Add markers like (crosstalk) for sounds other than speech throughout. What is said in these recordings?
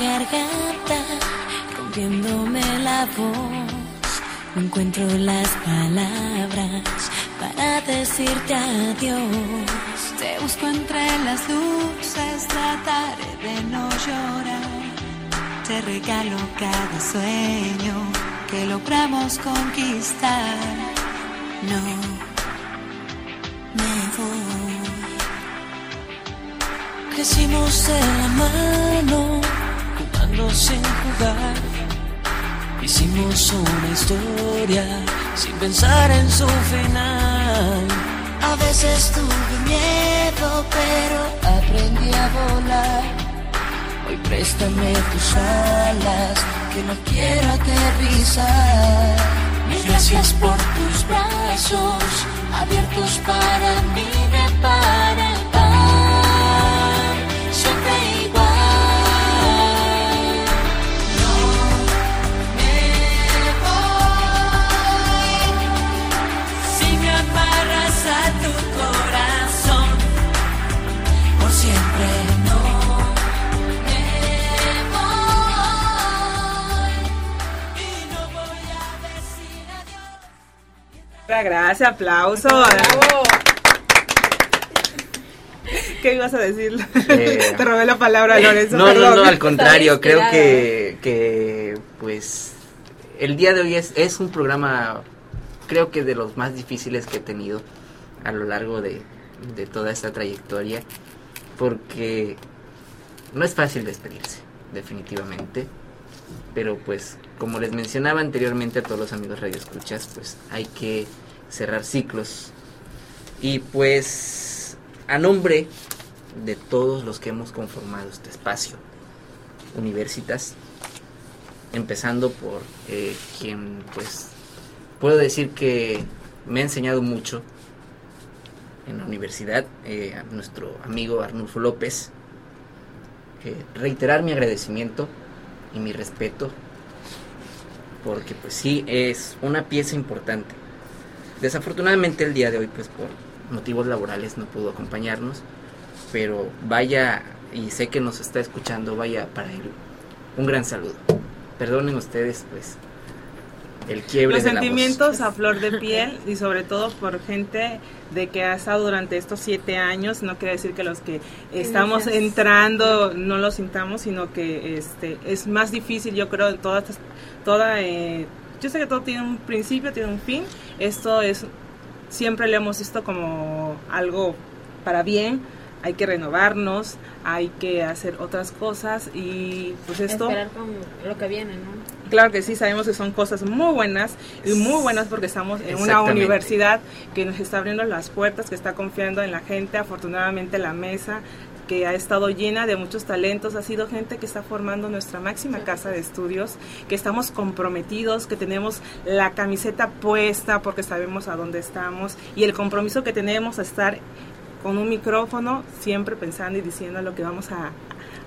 Garganta, rompiéndome la voz. No encuentro las palabras para decirte adiós. Te busco entre las luces, trataré de no llorar. Te regalo cada sueño que logramos conquistar. No me voy. Crecimos de la mano, jugando sin jugar. Hicimos una historia sin pensar en su final. A veces tuve miedo, pero aprendí a volar. Hoy préstame tus alas, que no quiero aterrizar. Mil gracias por tus brazos, abiertos para mí par Gracias, aplauso. ¿Qué ibas a decir? Eh, (laughs) Te robé la palabra, Lorenzo. No, no, perdón. no, al contrario, creo que, que pues el día de hoy es, es un programa, creo que de los más difíciles que he tenido a lo largo de, de toda esta trayectoria, porque no es fácil despedirse, definitivamente, pero pues como les mencionaba anteriormente a todos los amigos radioescuchas, pues hay que cerrar ciclos. Y pues a nombre de todos los que hemos conformado este espacio, Universitas, empezando por eh, quien pues puedo decir que me ha enseñado mucho en la universidad, eh, nuestro amigo Arnulfo López, reiterar mi agradecimiento y mi respeto, porque pues sí, es una pieza importante. Desafortunadamente el día de hoy, pues por motivos laborales no pudo acompañarnos, pero vaya, y sé que nos está escuchando, vaya para él un gran saludo. Perdonen ustedes, pues, el quiebre Los de la voz. sentimientos a flor de piel y sobre todo por gente de que ha estado durante estos siete años, no quiere decir que los que estamos Gracias. entrando no lo sintamos, sino que este es más difícil, yo creo, toda, esta- toda eh, yo sé que todo tiene un principio, tiene un fin, esto es, siempre lo hemos visto como algo para bien, hay que renovarnos, hay que hacer otras cosas y pues esto... Esperar con lo que viene, ¿no? Claro que sí, sabemos que son cosas muy buenas y muy buenas porque estamos en una universidad que nos está abriendo las puertas, que está confiando en la gente. Afortunadamente la mesa que ha estado llena de muchos talentos, ha sido gente que está formando nuestra máxima casa de estudios, que estamos comprometidos, que tenemos la camiseta puesta porque sabemos a dónde estamos y el compromiso que tenemos a estar con un micrófono, siempre pensando y diciendo lo que vamos a,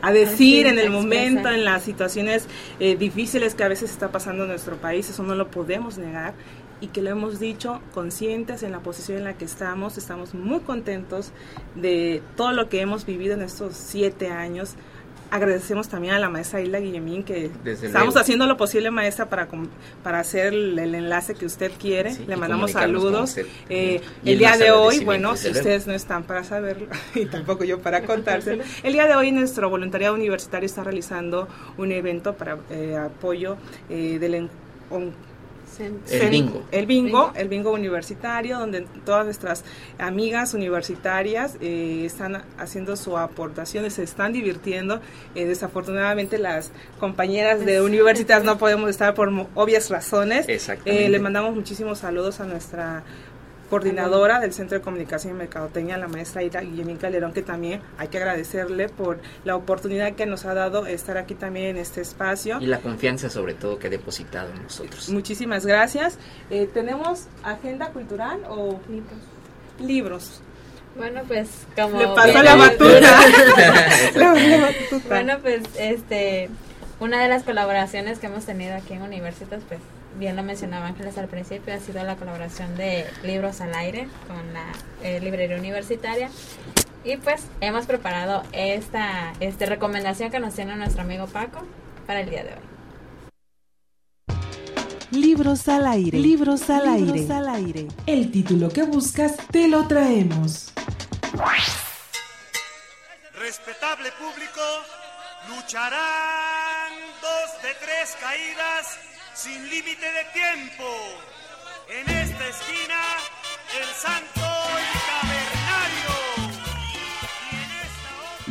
a decir en el momento, en las situaciones eh, difíciles que a veces está pasando en nuestro país, eso no lo podemos negar y que lo hemos dicho conscientes en la posición en la que estamos, estamos muy contentos de todo lo que hemos vivido en estos siete años. Agradecemos también a la maestra Hilda Guillemín que Desde estamos luego. haciendo lo posible, maestra, para, para hacer el, el enlace que usted quiere. Sí, Le mandamos saludos. usted. Eh, el día de hoy, bueno, si ustedes no están para saberlo (laughs) y tampoco yo para contárselo, el día de hoy nuestro voluntariado universitario está realizando un evento para eh, apoyo eh, del on- El bingo. El bingo, el bingo universitario, donde todas nuestras amigas universitarias eh, están haciendo su aportación y se están divirtiendo. Eh, desafortunadamente las compañeras de universitas no podemos estar por obvias razones. Exactamente. Eh, le mandamos muchísimos saludos a nuestra coordinadora del Centro de Comunicación y Mercadotecnia, la maestra Ira Guillemín Calderón, que también hay que agradecerle por la oportunidad que nos ha dado estar aquí también en este espacio. Y la confianza sobre todo que ha depositado en nosotros. Muchísimas gracias. Eh, ¿Tenemos agenda cultural o libros? Bueno, pues como... Le pasó bien- la batuta. (laughs) La batuta. Bueno, pues este, una de las colaboraciones que hemos tenido aquí en Universitas, pues bien lo mencionaba Ángeles al principio, ha sido la colaboración de Libros al Aire con la eh, librería universitaria. Y pues hemos preparado esta este, recomendación que nos tiene nuestro amigo Paco para el día de hoy. Libros al aire. Libros al aire. al aire. El título que buscas te lo traemos. Respetable público, lucharán dos de tres caídas sin límite de tiempo. En esta esquina, el santo cavernario.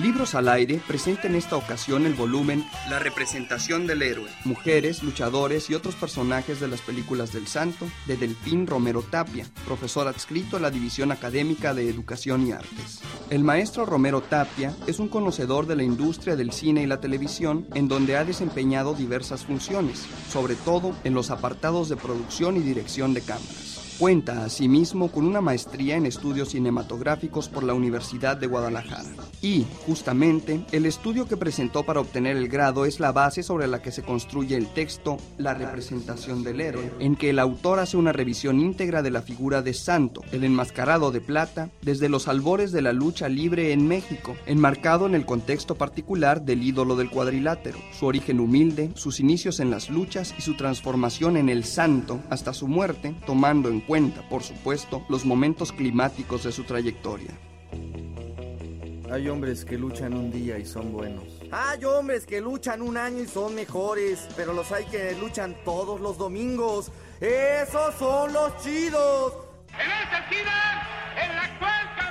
Libros al aire presenta en esta ocasión el volumen La representación del héroe, mujeres, luchadores y otros personajes de las películas del santo de Delfín Romero Tapia, profesor adscrito a la División Académica de Educación y Artes. El maestro Romero Tapia es un conocedor de la industria del cine y la televisión en donde ha desempeñado diversas funciones, sobre todo en los apartados de producción y dirección de cámaras. Cuenta asimismo con una maestría en estudios cinematográficos por la Universidad de Guadalajara. Y, justamente, el estudio que presentó para obtener el grado es la base sobre la que se construye el texto La representación del héroe, en que el autor hace una revisión íntegra de la figura de Santo, el enmascarado de plata, desde los albores de la lucha libre en México, enmarcado en el contexto particular del ídolo del cuadrilátero, su origen humilde, sus inicios en las luchas y su transformación en el santo hasta su muerte, tomando en cuenta, por supuesto, los momentos climáticos de su trayectoria. Hay hombres que luchan un día y son buenos. Hay hombres que luchan un año y son mejores, pero los hay que luchan todos los domingos. Esos son los chidos. En esta esquina, actual campeón,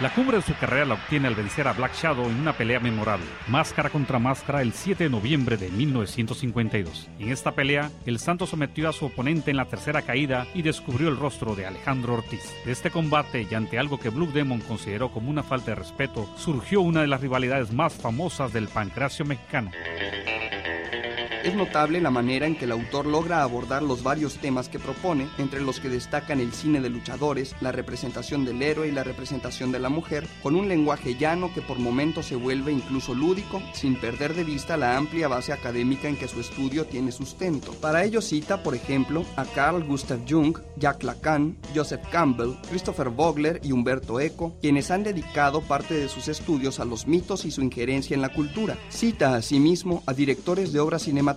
La cumbre de su carrera la obtiene al vencer a Black Shadow en una pelea memorable, máscara contra máscara, el 7 de noviembre de 1952. En esta pelea, el Santo sometió a su oponente en la tercera caída y descubrió el rostro de Alejandro Ortiz. De este combate y ante algo que Blue Demon consideró como una falta de respeto, surgió una de las rivalidades más famosas del pancracio mexicano. Es notable la manera en que el autor logra abordar los varios temas que propone, entre los que destacan el cine de luchadores, la representación del héroe y la representación de la mujer, con un lenguaje llano que por momentos se vuelve incluso lúdico, sin perder de vista la amplia base académica en que su estudio tiene sustento. Para ello cita, por ejemplo, a Carl Gustav Jung, Jacques Lacan, Joseph Campbell, Christopher Vogler y Humberto Eco, quienes han dedicado parte de sus estudios a los mitos y su injerencia en la cultura. Cita asimismo a directores de obras cinematográficas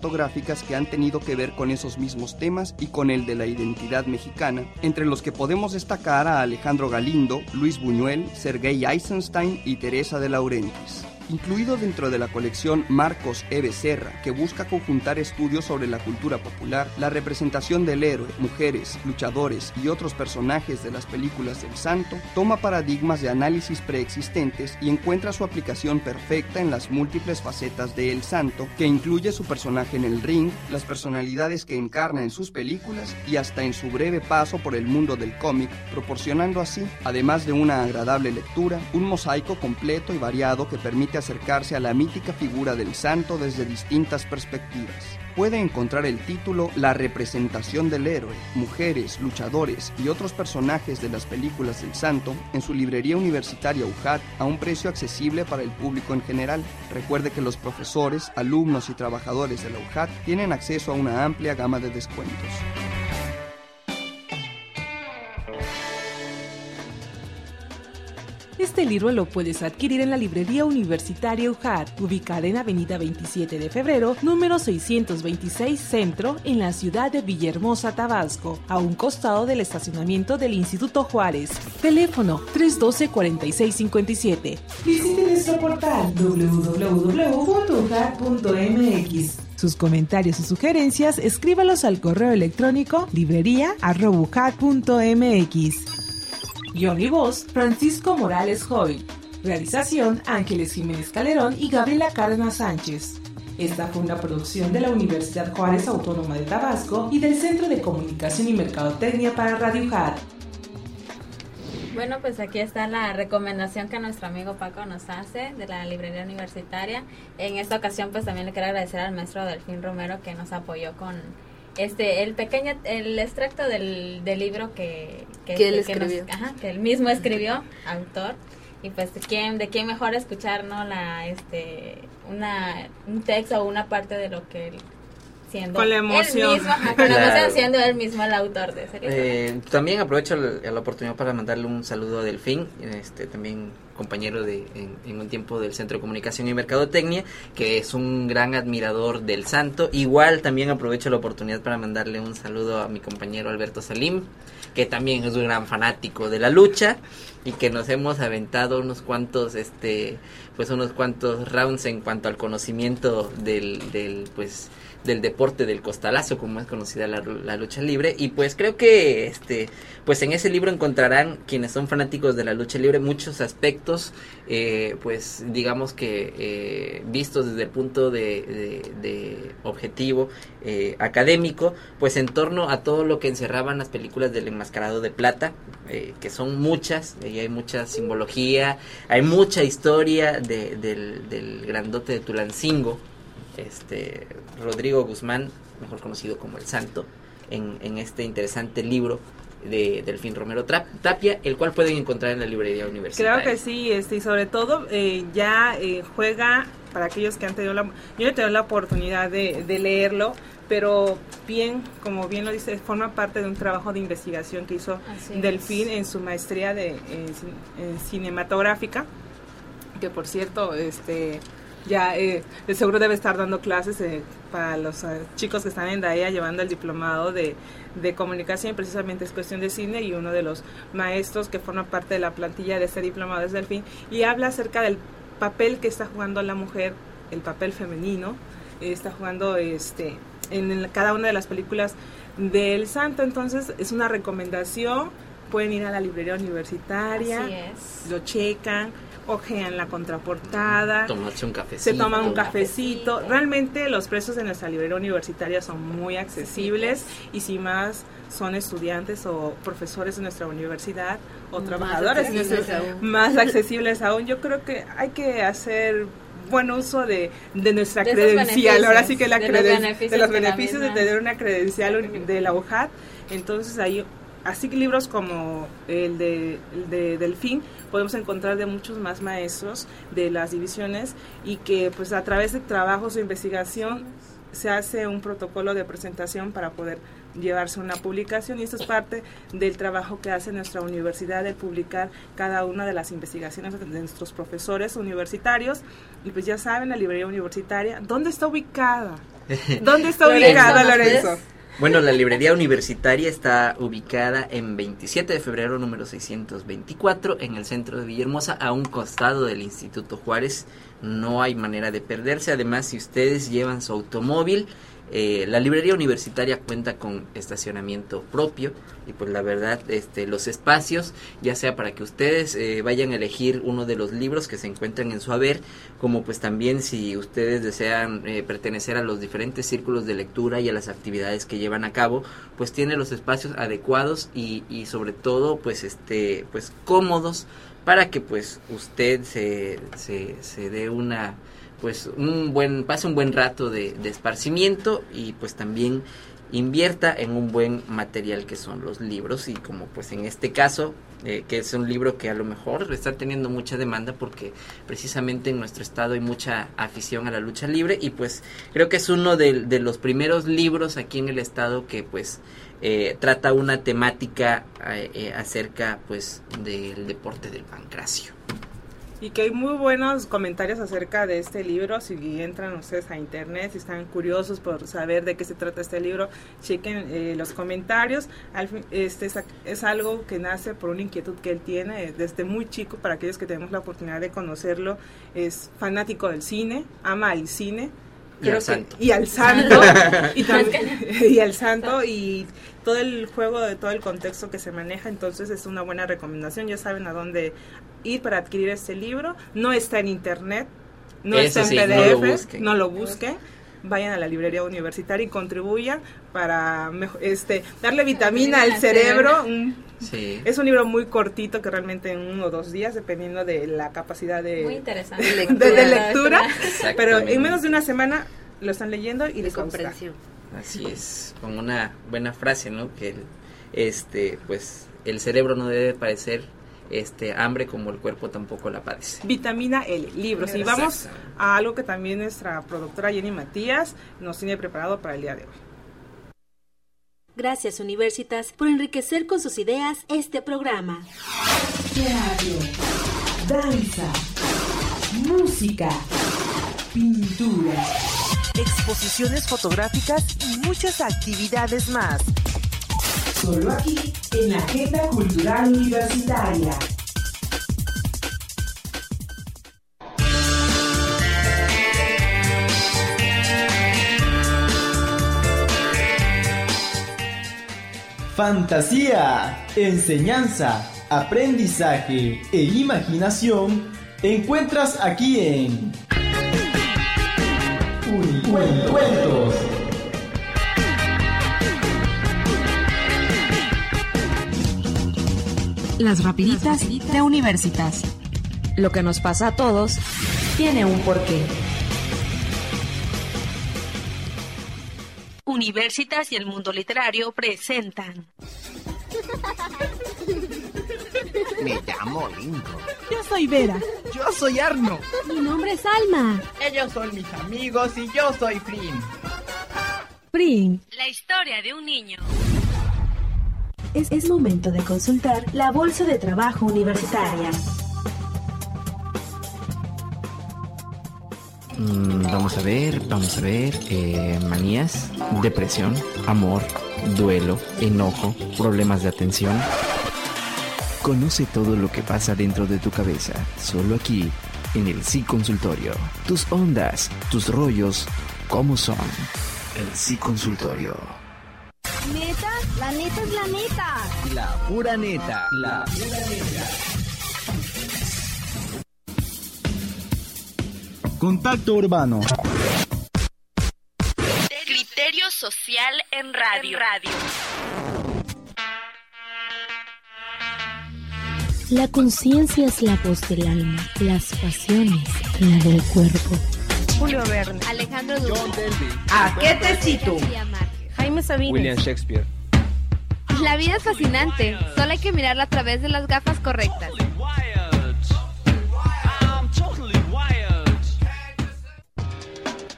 que han tenido que ver con esos mismos temas y con el de la identidad mexicana, entre los que podemos destacar a Alejandro Galindo, Luis Buñuel, Sergei Eisenstein y Teresa de Laurentiis. Incluido dentro de la colección Marcos E. Becerra, que busca conjuntar estudios sobre la cultura popular, la representación del héroe, mujeres, luchadores y otros personajes de las películas del santo, toma paradigmas de análisis preexistentes y encuentra su aplicación perfecta en las múltiples facetas de El Santo, que incluye su personaje en el ring, las personalidades que encarna en sus películas y hasta en su breve paso por el mundo del cómic, proporcionando así, además de una agradable lectura, un mosaico completo y variado que permite acercarse a la mítica figura del santo desde distintas perspectivas. Puede encontrar el título La representación del héroe, mujeres, luchadores y otros personajes de las películas del santo en su librería universitaria UJAT a un precio accesible para el público en general. Recuerde que los profesores, alumnos y trabajadores de la UJAT tienen acceso a una amplia gama de descuentos. Este libro lo puedes adquirir en la librería universitaria UJAT, ubicada en Avenida 27 de Febrero, número 626 Centro, en la ciudad de Villahermosa, Tabasco, a un costado del estacionamiento del Instituto Juárez. Teléfono 312-4657. Visite nuestro portal www.ujat.mx. Sus comentarios y sugerencias escríbalos al correo electrónico librería.mx. Guión y voz, Francisco Morales Joy. Realización, Ángeles Jiménez Calderón y Gabriela Cárdenas Sánchez. Esta fue una producción de la Universidad Juárez Autónoma de Tabasco y del Centro de Comunicación y Mercadotecnia para Radio Hat. Bueno, pues aquí está la recomendación que nuestro amigo Paco nos hace de la librería universitaria. En esta ocasión, pues también le quiero agradecer al maestro Delfín Romero que nos apoyó con este el pequeño el extracto del, del libro que que, Que él nos- escribió. ajá, que él mismo escribió, autor. Y pues de quién de quién mejor escuchar no la este una un texto o una parte de lo que él siendo Con la él mismo, ajá, con la emoción siendo él mismo el autor de ese libro. Eh, también aprovecho la, la oportunidad para mandarle un saludo a Delfín, este, también compañero de, en, en un tiempo del Centro de Comunicación y Mercadotecnia, que es un gran admirador del santo. Igual también aprovecho la oportunidad para mandarle un saludo a mi compañero Alberto Salim, que también es un gran fanático de la lucha y que nos hemos aventado unos cuantos este pues unos cuantos rounds en cuanto al conocimiento del, del pues del deporte del costalazo como es conocida la, lucha libre. Y pues creo que este pues en ese libro encontrarán quienes son fanáticos de la lucha libre muchos aspectos eh, pues digamos que eh, vistos desde el punto de, de- de objetivo eh, académico pues en torno a todo lo que encerraban las películas del enmascarado de plata eh, que son muchas y hay mucha simbología hay mucha historia de- del, del grandote de Tulancingo este Rodrigo Guzmán, mejor conocido como El Santo, en, en este interesante libro de Delfín Romero Tra- Tapia, el cual pueden encontrar en la librería universitaria. Creo que sí, este, y sobre todo eh, ya eh, juega para aquellos que han tenido la, yo he tenido la oportunidad de, de leerlo, pero bien, como bien lo dice, forma parte de un trabajo de investigación que hizo Así Delfín es. en su maestría de en cin- en cinematográfica, que por cierto, este ya eh, de seguro debe estar dando clases eh, para los eh, chicos que están en DAEA llevando el diplomado de, de comunicación precisamente es cuestión de cine y uno de los maestros que forma parte de la plantilla de este diplomado es Delfín y habla acerca del papel que está jugando la mujer, el papel femenino, está jugando este en el- cada una de las películas del santo, entonces es una recomendación, pueden ir a la librería universitaria, lo checan, ojean la contraportada, Tomarse un cafecito. se toman un cafecito. Realmente los precios de nuestra librería universitaria son muy accesibles y si más son estudiantes o profesores de nuestra universidad o Más trabajadores accesibles aún. más accesibles aún. Yo creo que hay que hacer buen uso de, de nuestra De credencial. Ahora sí que la de los creden- beneficios de los beneficios de tener una credencial de la UJAT. Entonces ahí así que libros como el de, el de Delfín podemos encontrar de muchos más maestros de las divisiones y que pues a través de trabajos de investigación se hace un protocolo de presentación para poder llevarse una publicación. Y esto es parte del trabajo que hace nuestra universidad de publicar cada una de las investigaciones de nuestros profesores universitarios. Y pues ya saben la librería universitaria dónde está ubicada (laughs) dónde está Lorenzo, ubicada ¿nos Lorenzo? Bueno, la librería universitaria está ubicada en 27 de febrero número 624 en el centro de Villahermosa, a un costado del Instituto Juárez. No hay manera de perderse. Además, si ustedes llevan su automóvil, eh, la librería universitaria cuenta con estacionamiento propio y pues la verdad este los espacios ya sea para que ustedes eh, vayan a elegir uno de los libros que se encuentran en su haber como pues también si ustedes desean eh, pertenecer a los diferentes círculos de lectura y a las actividades que llevan a cabo pues tiene los espacios adecuados y, y sobre todo pues este pues cómodos para que pues usted se, se, se dé una pues un buen pase un buen rato de, de esparcimiento y pues también invierta en un buen material que son los libros y como pues en este caso eh, que es un libro que a lo mejor está teniendo mucha demanda porque precisamente en nuestro estado hay mucha afición a la lucha libre y pues creo que es uno de, los primeros libros aquí en el estado que pues eh, trata una temática eh, eh, acerca pues del deporte del pancracio. Y que hay muy buenos comentarios acerca de este libro. Si entran ustedes a internet, si están curiosos por saber de qué se trata este libro, chequen eh, los comentarios. Al fin- este es, es algo que nace por una inquietud que él tiene desde muy chico. Para aquellos que tenemos la oportunidad de conocerlo, es fanático del cine, ama el cine. Y al que- santo. y al santo (laughs) y, también- (laughs) y al santo y todo el juego de todo el contexto que se maneja entonces es una buena recomendación ya saben a dónde ir para adquirir este libro no está en internet no Eso está en sí, no PDF lo busquen. no lo busquen vayan a la librería universitaria y contribuyan para este darle vitamina al cerebro Sí. es un libro muy cortito que realmente en uno o dos días, dependiendo de la capacidad de, Muy interesante. de, De de lectura. lectura. Pero en menos de una semana lo están leyendo y les gusta. Así es, con una buena frase, ¿no? Que el- este, pues, el cerebro no debe padecer este hambre como el cuerpo tampoco la padece. Vitamina L, libros. Y vamos a algo que también nuestra productora Jenny Matías nos tiene preparado para el día de hoy. Gracias Universitas por enriquecer con sus ideas este programa. Teatro, danza, música, pintura, exposiciones fotográficas y muchas actividades más. Solo aquí en la Agenda Cultural Universitaria. Fantasía, enseñanza, aprendizaje e imaginación encuentras aquí en Unicuentos. Las rapiditas de Universitas. Lo que nos pasa a todos tiene un porqué. Universitas y el mundo literario presentan. Me llamo Lincoln. Yo soy Vera. Yo soy Arno. Mi nombre es Alma. Ellos son mis amigos y yo soy Flynn. Prin. La historia de un niño. Es, es momento de consultar la bolsa de trabajo universitaria. Mm, vamos a ver, vamos a ver. eh, manías, depresión, amor, duelo, enojo, problemas de atención. Conoce todo lo que pasa dentro de tu cabeza, solo aquí, en el Sí Consultorio. Tus ondas, tus rollos, ¿cómo son? El Sí Consultorio. ¿Neta? La neta es la neta. La pura neta. La pura neta. Contacto urbano. Criterio social en radio. radio. La conciencia es la voz del alma, las pasiones la del cuerpo. Julio Verne. Alejandro Dumas. ¿A qué te cito? Jaime Sabines. Shakespeare. La vida es fascinante, solo hay que mirarla a través de las gafas correctas.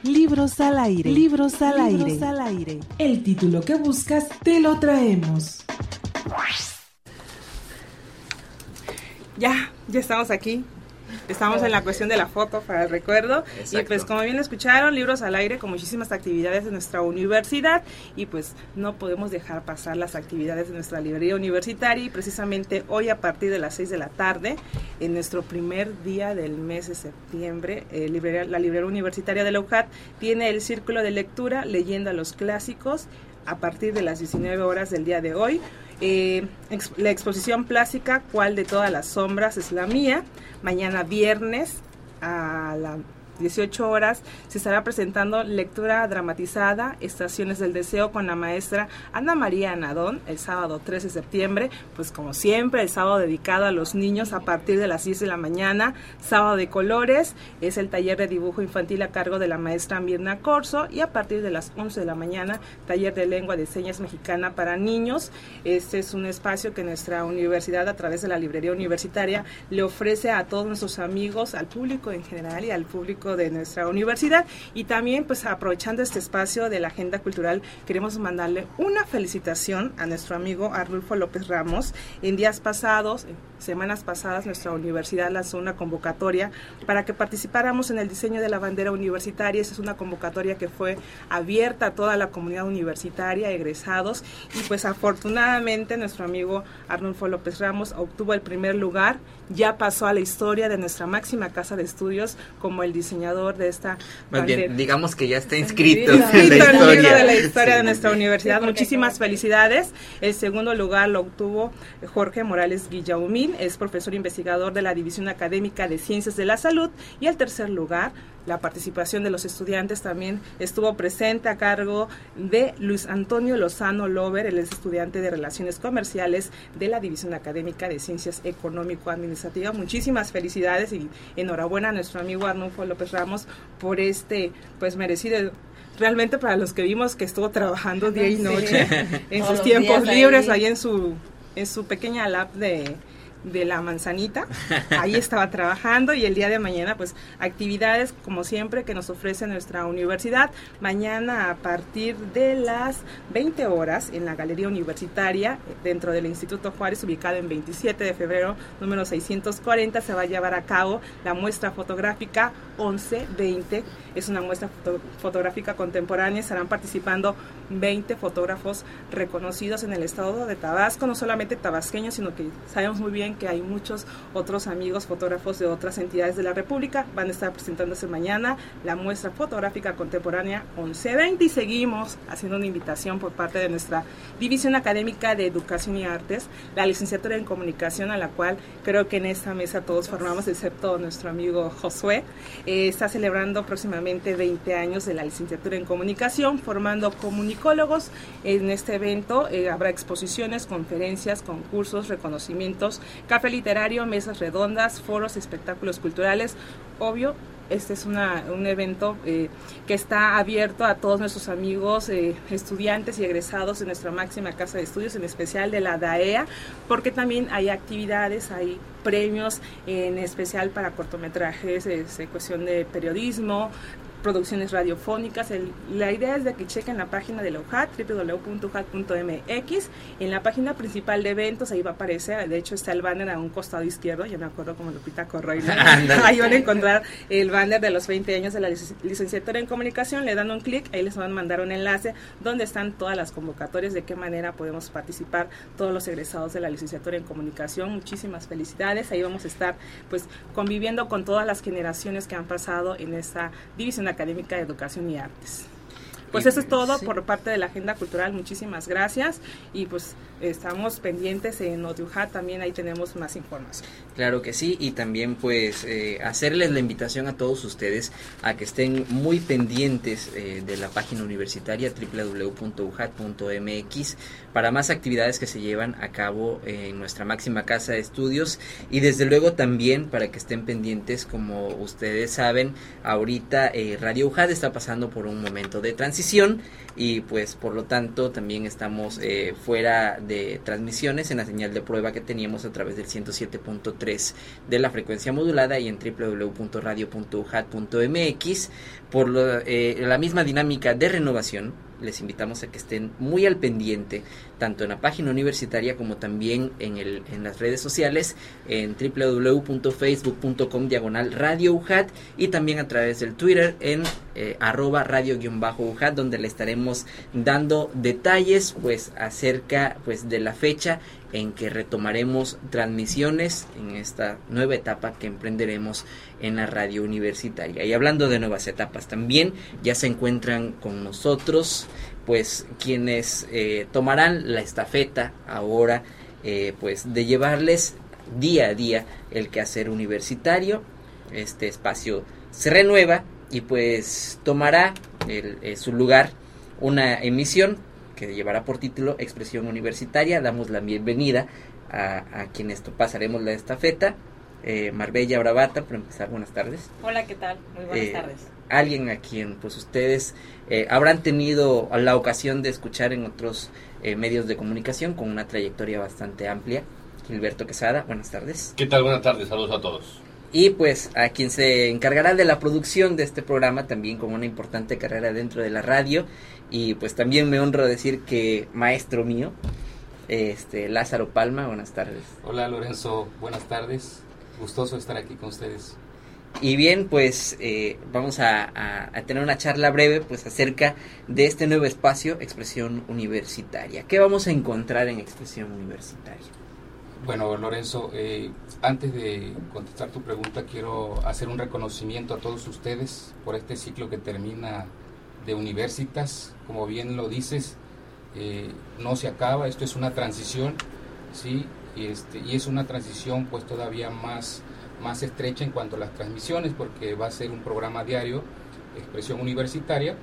Libros al aire. Libros al aire. Libros al aire. El título que buscas te lo traemos. Ya, ya estamos aquí. Estamos en la cuestión de la foto para el recuerdo. Y pues como bien escucharon, libros al aire con muchísimas actividades de nuestra universidad y pues no podemos dejar pasar las actividades de nuestra librería universitaria y precisamente hoy a partir de las 6 de la tarde, en nuestro primer día del mes de septiembre, eh, librería- la librería universitaria de la UJAT tiene el círculo de lectura leyendo a los clásicos a partir de las 19 horas del día de hoy. Eh, la exposición plástica, ¿Cuál de todas las sombras es la mía? Mañana viernes a las 18 horas se estará presentando lectura dramatizada Estaciones del Deseo con la maestra Ana María Anadón el sábado 13 de septiembre, pues como siempre el sábado dedicado a los niños a partir de las 10 de la mañana, sábado de colores, es el taller de dibujo infantil a cargo de la maestra Mirna Corso y a partir de las 11 de la mañana taller de lengua de señas mexicana para niños. Este es un espacio que nuestra universidad a través de la librería universitaria le ofrece a todos nuestros amigos, al público en general y al público de nuestra universidad. Y también pues aprovechando este espacio de la agenda cultural queremos mandarle una felicitación a nuestro amigo Arnulfo López Ramos. En días pasados semanas pasadas nuestra universidad lanzó una convocatoria para que participáramos en el diseño de la bandera universitaria. Esa es una convocatoria que fue abierta a toda la comunidad universitaria, egresados, y pues afortunadamente nuestro amigo Arnulfo López Ramos obtuvo el primer lugar, ya pasó a la historia de nuestra máxima casa de estudios como el diseñador de esta Más bandera. bien, digamos que ya está inscrito Inscrito (laughs) en la en el libro de la historia. de nuestra universidad. Sí, Muchísimas felicidades. El segundo lugar lo obtuvo Jorge Morales Es profesor investigador de la División Académica de Ciencias de la Salud. Y el tercer lugar, la participación de los estudiantes también estuvo presente a cargo de Luis Antonio Lozano Lover, él es estudiante de Relaciones Comerciales de la División Académica de Ciencias Económico-Administrativas. Muchísimas felicidades y enhorabuena a nuestro amigo Arnulfo López Ramos por este pues merecido realmente para los que vimos que estuvo trabajando día y Sí. noche (laughs) en Todos sus tiempos ahí. libres ahí en su en su pequeña lab de de la manzanita, ahí (laughs) estaba trabajando y el día de mañana pues actividades como siempre que nos ofrece nuestra universidad, mañana a partir de las 20 horas en la Galería Universitaria dentro del Instituto Juárez ubicado en 27 de febrero número 640 se va a llevar a cabo la muestra fotográfica 1120, es una muestra foto- fotográfica contemporánea, estarán participando 20 fotógrafos reconocidos en el estado de Tabasco, no solamente tabasqueños, sino que sabemos muy bien que hay muchos otros amigos fotógrafos de otras entidades de la República. Van a estar presentándose mañana la muestra fotográfica contemporánea 1120 y seguimos haciendo una invitación por parte de nuestra División Académica de Educación y Artes, la licenciatura en Comunicación, a la cual creo que en esta mesa todos formamos, excepto nuestro amigo Josué. Eh, está celebrando próximamente 20 años de la licenciatura en Comunicación, formando comunicólogos. En este evento eh, habrá exposiciones, conferencias, concursos, reconocimientos, café literario, mesas redondas, foros, espectáculos culturales. Obvio, este es una- un evento eh, que está abierto a todos nuestros amigos, eh, estudiantes y egresados de nuestra máxima casa de estudios, en especial de la DAEA, porque también hay actividades, hay premios, en especial para cortometrajes, es, cuestión de periodismo, producciones radiofónicas. El- la idea es de que chequen la página de la UJAT, www.ujat.mx. En la página principal de eventos, ahí va a aparecer, de hecho está el banner a un costado izquierdo, ya me acuerdo como Lupita. (laughs) Ándale. ahí van a encontrar el banner de los 20 años de la lic- licenciatura en comunicación, le dan un clic, ahí les van a mandar un enlace donde están todas las convocatorias, de qué manera podemos participar todos los egresados de la licenciatura en comunicación. Muchísimas felicidades, ahí vamos a estar pues conviviendo con todas las generaciones que han pasado en esta división académica de educación y artes. Pues Y- eso es todo sí. por parte de la agenda cultural. Muchísimas gracias y pues estamos pendientes en Odiujat, también ahí tenemos más información. Claro que sí, y también pues eh, hacerles la invitación a todos ustedes a que estén muy pendientes eh, de la página universitaria www.ujat.mx para más actividades que se llevan a cabo en nuestra máxima casa de estudios y desde luego también para que estén pendientes como ustedes saben ahorita eh, Radio UJAT está pasando por un momento de transición y pues por lo tanto también estamos eh, fuera de transmisiones en la señal de prueba que teníamos a través del 107.3 de la frecuencia modulada y en www.radio.ujat.mx por lo- eh, la misma dinámica de renovación les invitamos a que estén muy al pendiente tanto en la página universitaria como también en, el, en las redes sociales en www.facebook.com diagonal radio UJAT y también a través del Twitter en eh, arroba radio-UJAT donde le estaremos dando detalles pues acerca pues de la fecha en que retomaremos transmisiones en esta nueva etapa que emprenderemos en la radio universitaria. Y hablando de nuevas etapas, también ya se encuentran con nosotros pues quienes eh, tomarán la estafeta ahora eh, pues de llevarles día a día el quehacer universitario. Este espacio se renueva y pues tomará el- eh, su lugar una emisión que llevará por título Expresión Universitaria. Damos la bienvenida a, a quienes pasaremos la estafeta. Eh, Marbella Bravata, por empezar, buenas tardes. Hola, ¿qué tal? Muy buenas Eh, tardes. Alguien a quien pues ustedes eh, habrán tenido la ocasión de escuchar en otros eh, medios de comunicación con una trayectoria bastante amplia. Gilberto Quesada, buenas tardes. ¿Qué tal? Buenas tardes, saludos a todos. Y pues a quien se encargará de la producción de este programa, también con una importante carrera dentro de la radio. Y pues también me honro decir que maestro mío, Este, Lázaro Palma, buenas tardes. Hola Lorenzo, buenas tardes. Gustoso estar aquí con ustedes. Y bien, pues eh, vamos a, a- a tener una charla breve pues acerca de este nuevo espacio, Expresión Universitaria. ¿Qué vamos a encontrar en Expresión Universitaria? Bueno, Lorenzo, eh, antes de contestar tu pregunta, quiero hacer un reconocimiento a todos ustedes por este ciclo que termina de Universitas. Como bien lo dices, eh, no se acaba, esto es una transición, ¿sí? Y, este, y es una transición pues todavía más, más estrecha en cuanto a las transmisiones, porque va a ser un programa diario, Expresión Universitaria,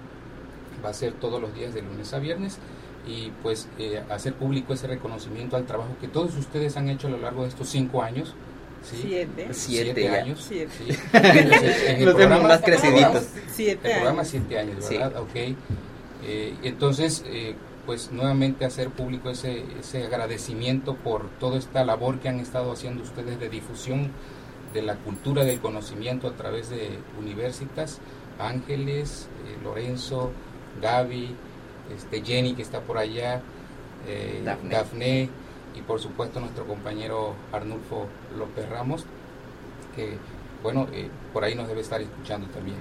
va a ser todos los días de lunes a viernes y pues eh, hacer público ese reconocimiento al trabajo que todos ustedes han hecho a lo largo de estos cinco años. ¿sí? Siete. Siete años. Siete. ¿sí? Entonces, en el (laughs) Los programa- más creciditos. Siete El programa años. siete años, Sí. ¿verdad? Ok. Eh, entonces, eh, pues nuevamente hacer público ese, ese agradecimiento por toda esta labor que han estado haciendo ustedes de difusión de la cultura del conocimiento a través de Universitas, Ángeles, eh, Lorenzo, Gaby, este, Jenny que está por allá, eh, Dafne. Dafne y por supuesto nuestro compañero Arnulfo López Ramos, que bueno, eh, por ahí nos debe estar escuchando también.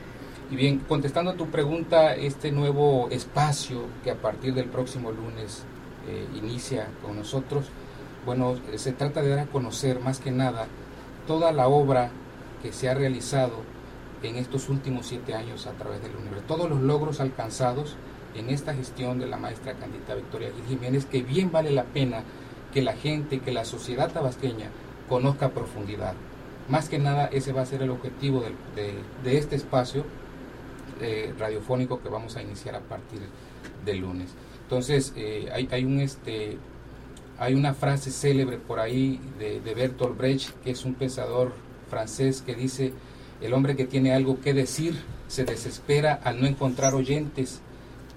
Y bien, contestando a tu pregunta, este nuevo espacio que a partir del próximo lunes eh, inicia con nosotros, bueno, se trata de dar a conocer más que nada toda la obra que se ha realizado en estos últimos siete años a través del universo, todos los logros alcanzados en esta gestión de la maestra candidata Victoria Jiménez, que bien vale la pena que la gente, que la sociedad tabasqueña conozca a profundidad. Más que nada ese va a ser el objetivo de, este espacio eh, radiofónico que vamos a iniciar a partir del lunes. Entonces, eh, este hay una frase célebre por ahí de, de Bertolt Brecht, que es un pensador francés, que dice, el hombre que tiene algo que decir se desespera al no encontrar oyentes,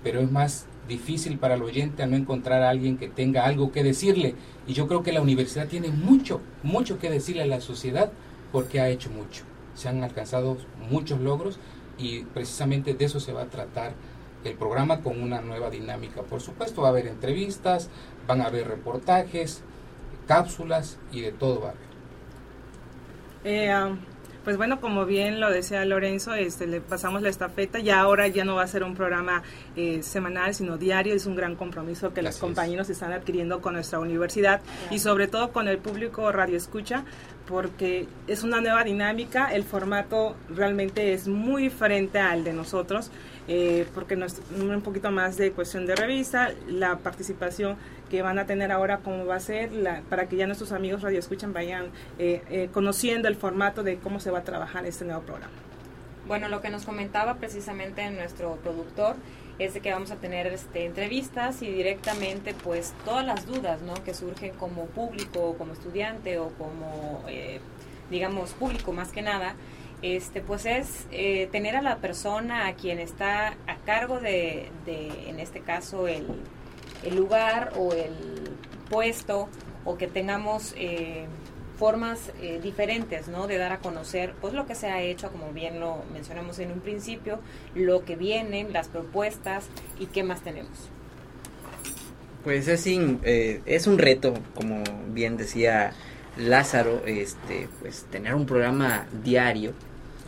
pero es más difícil para el oyente no encontrar a alguien que tenga algo que decirle. Y yo creo que la universidad tiene mucho, mucho que decirle a la sociedad porque ha hecho mucho. Se han alcanzado muchos logros y precisamente de eso se va a tratar el programa con una nueva dinámica. Por supuesto, va a haber entrevistas, van a haber reportajes, cápsulas y de todo va a haber. Eh, ah, pues bueno, como bien lo decía Lorenzo, este, le pasamos la estafeta. Ya ahora ya no va a ser un programa eh, semanal, sino diario. Es un gran compromiso que los compañeros están adquiriendo con nuestra universidad y sobre todo con el público radio escucha, porque es una nueva dinámica. El formato realmente es muy diferente al de nosotros, eh, porque nos, un poquito más de cuestión de revista, la participación van a tener ahora, cómo va a ser, para que ya nuestros amigos radio escuchan vayan eh, eh, conociendo el formato de cómo se va a trabajar este nuevo programa. Bueno, lo que nos comentaba precisamente nuestro productor es que vamos a tener este, entrevistas y directamente pues todas las dudas ¿no? que surgen como público, como estudiante o como eh, digamos público más que nada, este pues es tener a la persona a quien está a cargo de, en este caso el, el lugar o el puesto o que tengamos eh, formas eh, diferentes, ¿no? De dar a conocer, pues lo que se ha hecho, como bien lo mencionamos en un principio, lo que vienen, las propuestas y qué más tenemos. Pues es, in- eh, es un reto, como bien decía Lázaro, este, pues tener un programa diario.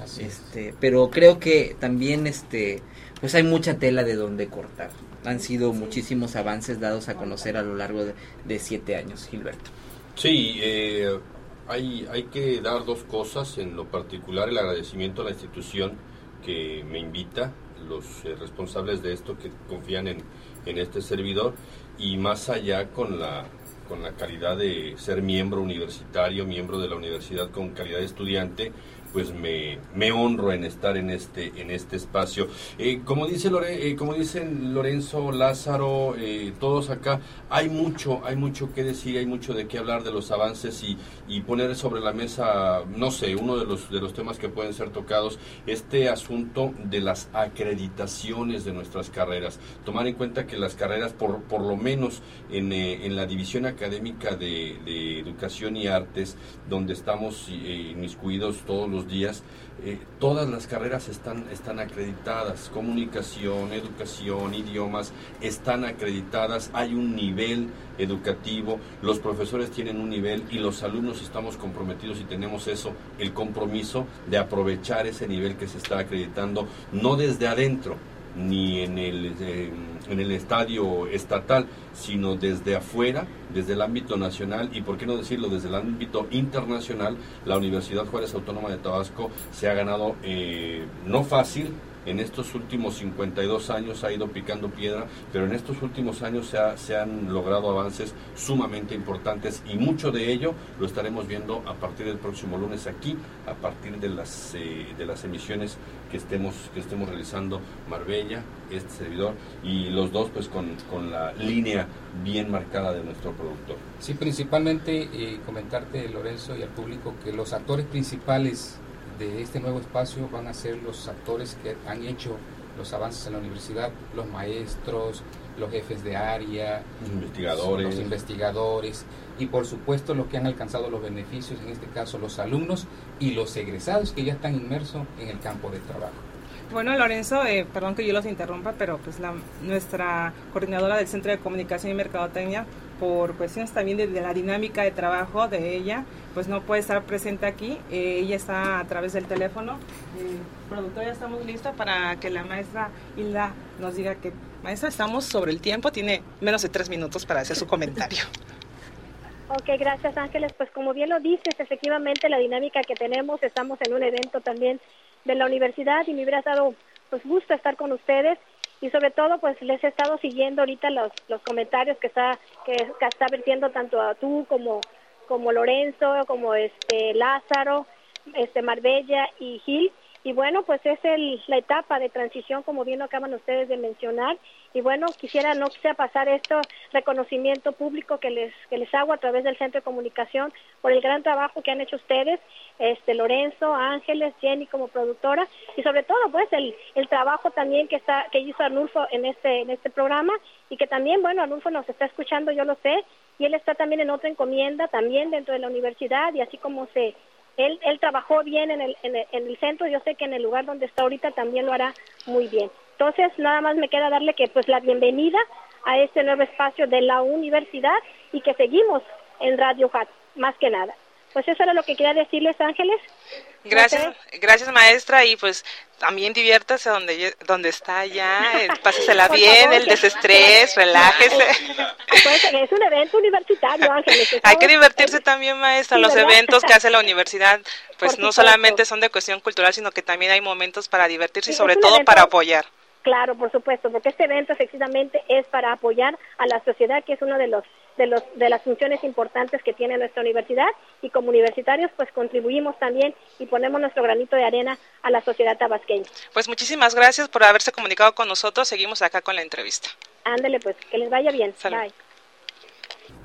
Así es. Este, pero creo que también este, pues hay mucha tela de donde cortar. Han sido muchísimos avances dados a conocer a lo largo de, siete años, Gilberto. Sí, eh, hay, hay que dar dos cosas. En lo particular, el agradecimiento a la institución que me invita, los eh, responsables de esto que confían en, en este servidor, y más allá con la, con la calidad de ser miembro universitario, miembro de la universidad con calidad de estudiante, pues me, me honro en estar en este en este espacio. Eh, como dice Lore, eh, como dicen Lorenzo, Lázaro, eh, todos acá, hay mucho, hay mucho que decir, hay mucho de qué hablar de los avances y, y poner sobre la mesa, no sé, uno de los de los temas que pueden ser tocados, este asunto de las acreditaciones de nuestras carreras. Tomar en cuenta que las carreras, por, por lo menos en, eh, en la división académica de, de educación y artes, donde estamos eh, inmiscuidos todos los días, eh, todas las carreras están, están acreditadas, comunicación, educación, idiomas, están acreditadas, hay un nivel educativo, los profesores tienen un nivel y los alumnos estamos comprometidos y tenemos eso, el compromiso de aprovechar ese nivel que se está acreditando, no desde adentro, ni en el, eh, en el estadio estatal, sino desde afuera, desde el ámbito nacional y, por qué no decirlo, desde el ámbito internacional, la Universidad Juárez Autónoma de Tabasco se ha ganado eh, no fácil, en estos últimos 52 años ha ido picando piedra, pero en estos últimos años se, ha- han logrado avances sumamente importantes y mucho de ello lo estaremos viendo a partir del próximo lunes aquí, a partir de las, eh, de las emisiones que estemos, que estemos realizando Marbella, este servidor y los dos pues con, con la línea bien marcada de nuestro productor. Sí, principalmente eh, comentarte, Lorenzo, y al público que los actores principales de este nuevo espacio van a ser los actores que han hecho los avances en la universidad, los maestros, los jefes de área, Investigadores. los investigadores y por supuesto los que han alcanzado los beneficios, en este caso los alumnos y los egresados que ya están inmersos en el campo de trabajo. Bueno, Lorenzo, eh, perdón que yo los interrumpa, pero pues la, nuestra coordinadora del Centro de Comunicación y Mercadotecnia, por cuestiones también de, de la dinámica de trabajo de ella, pues no puede estar presente aquí. Eh, ella está a través del teléfono. Eh, productor, ya estamos listos para que la maestra Hilda nos diga que, maestra, estamos sobre el tiempo, tiene menos de tres minutos para hacer su comentario. (laughs) Ok, gracias Ángeles. Pues como bien lo dices, efectivamente la dinámica que tenemos, estamos en un evento también de la universidad y me hubiera dado pues gusto estar con ustedes y sobre todo pues les he estado siguiendo ahorita los, los comentarios que está que, está vertiendo tanto a tú como como Lorenzo, como este Lázaro, este Marbella y Gil y bueno, pues es el, la etapa de transición, como bien lo acaban ustedes de mencionar. Y bueno, quisiera no quisiera pasar esto reconocimiento público que les que les hago a través del Centro de Comunicación por el gran trabajo que han hecho ustedes, este Lorenzo, Ángeles, Jenny como productora y sobre todo pues el, el trabajo también que está que hizo Arnulfo en este en este programa y que también bueno Arnulfo nos está escuchando, yo lo sé, y él está también en otra encomienda también dentro de la universidad y así como se él, él trabajó bien en el, en, el, en el centro, yo sé que en el lugar donde está ahorita también lo hará muy bien. Entonces, nada más me queda darle que pues la bienvenida a este nuevo espacio de la universidad y que seguimos en Radio Hat, más que nada. Pues eso era lo que quería decirles, Ángeles. Gracias, gracias maestra y pues también diviértase donde donde está ya, eh, pásesela Por bien, favor, el desestrés, (laughs) relájese. Pues, es un evento universitario, Ángeles. Hay que divertirse también, maestra. Sí, Los ¿verdad? eventos que hace la universidad, pues Por no supuesto. solamente son de cuestión cultural, sino que también hay momentos para divertirse y sobre todo evento- para apoyar. Claro, por supuesto, porque este evento efectivamente es para apoyar a la sociedad, que es una de los de los de las funciones importantes que tiene nuestra universidad y como universitarios pues contribuimos también y ponemos nuestro granito de arena a la sociedad tabasqueña. Pues muchísimas gracias por haberse comunicado con nosotros. Seguimos acá con la entrevista. Ándele pues, que les vaya bien. Bye.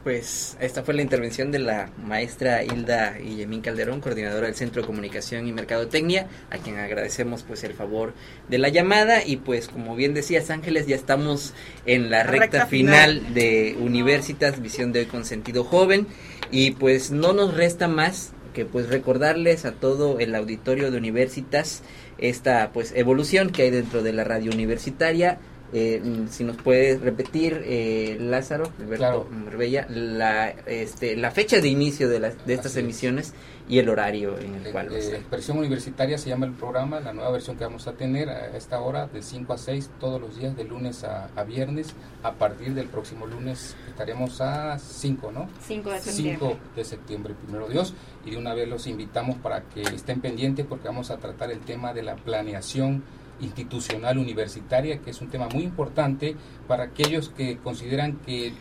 Pues esta fue la intervención de la maestra Hilda Guillemín Calderón, coordinadora del Centro de Comunicación y Mercadotecnia, a quien agradecemos pues el favor de la llamada y pues como bien decías Ángeles, ya estamos en la recta, Recta final, final. de Universitas, visión de hoy con sentido joven y pues no nos resta más que pues recordarles a todo el auditorio de Universitas esta pues evolución que hay dentro de la radio universitaria. Eh, mm, si nos puedes repetir, eh, Lázaro, Alberto Claro. Marbella, la, este, la fecha de inicio de, las, de estas emisiones y el horario en el cual va a Eh. Expresión Universitaria se llama el programa, la nueva versión que vamos a tener a esta hora de 5 a 6 todos los días de lunes a, a viernes. A partir del próximo lunes estaremos a 5, ¿no? 5 de septiembre. 5 de septiembre, primero Dios. Y de una vez los invitamos para que estén pendientes porque vamos a tratar el tema de la planeación institucional universitaria, que es un tema muy importante para aquellos que consideran que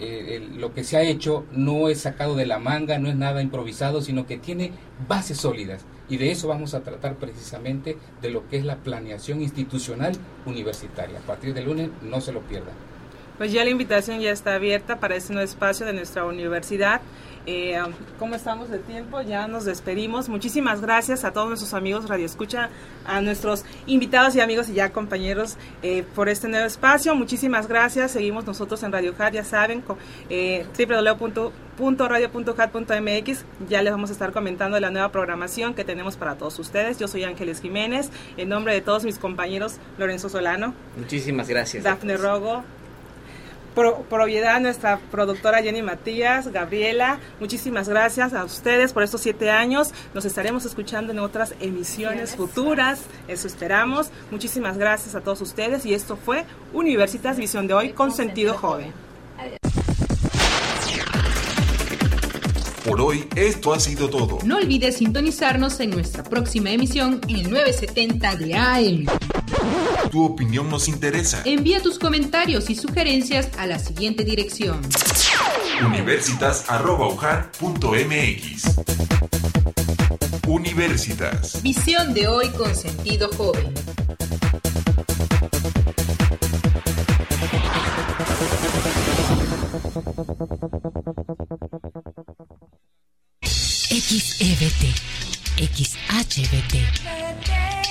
eh, el- lo que se ha hecho no es sacado de la manga, no es nada improvisado, sino que tiene bases sólidas. Y de eso vamos a tratar precisamente de lo que es la planeación institucional universitaria. A partir del lunes no se lo pierdan. Pues ya la invitación ya está abierta para este nuevo espacio de nuestra universidad Eh, ¿Cómo estamos de tiempo? Ya nos despedimos. Muchísimas gracias a todos nuestros amigos Radio Escucha, a nuestros invitados y amigos y ya compañeros eh, por este nuevo espacio. Muchísimas gracias. Seguimos nosotros en Radio Hat, ya saben, eh, www.radio.hat.mx. Ya les vamos a estar comentando la nueva programación que tenemos para todos ustedes. Yo soy Ángeles Jiménez, en nombre de todos mis compañeros, Lorenzo Solano. Muchísimas gracias. Dafne Rogo, propiedad nuestra productora Jenny Matías, Gabriela, muchísimas gracias a ustedes por estos siete años. Nos estaremos escuchando en otras emisiones futuras, eso esperamos. Muchísimas gracias a todos ustedes y esto fue Universitas Visión de hoy con sentido joven. Por hoy esto ha sido todo. No olvides sintonizarnos en nuestra próxima emisión en el 970 de AM. Tu opinión nos interesa. Envía tus comentarios y sugerencias a la siguiente dirección. universitas.mx Universitas. Visión de hoy con sentido joven. XEBT, XHBT.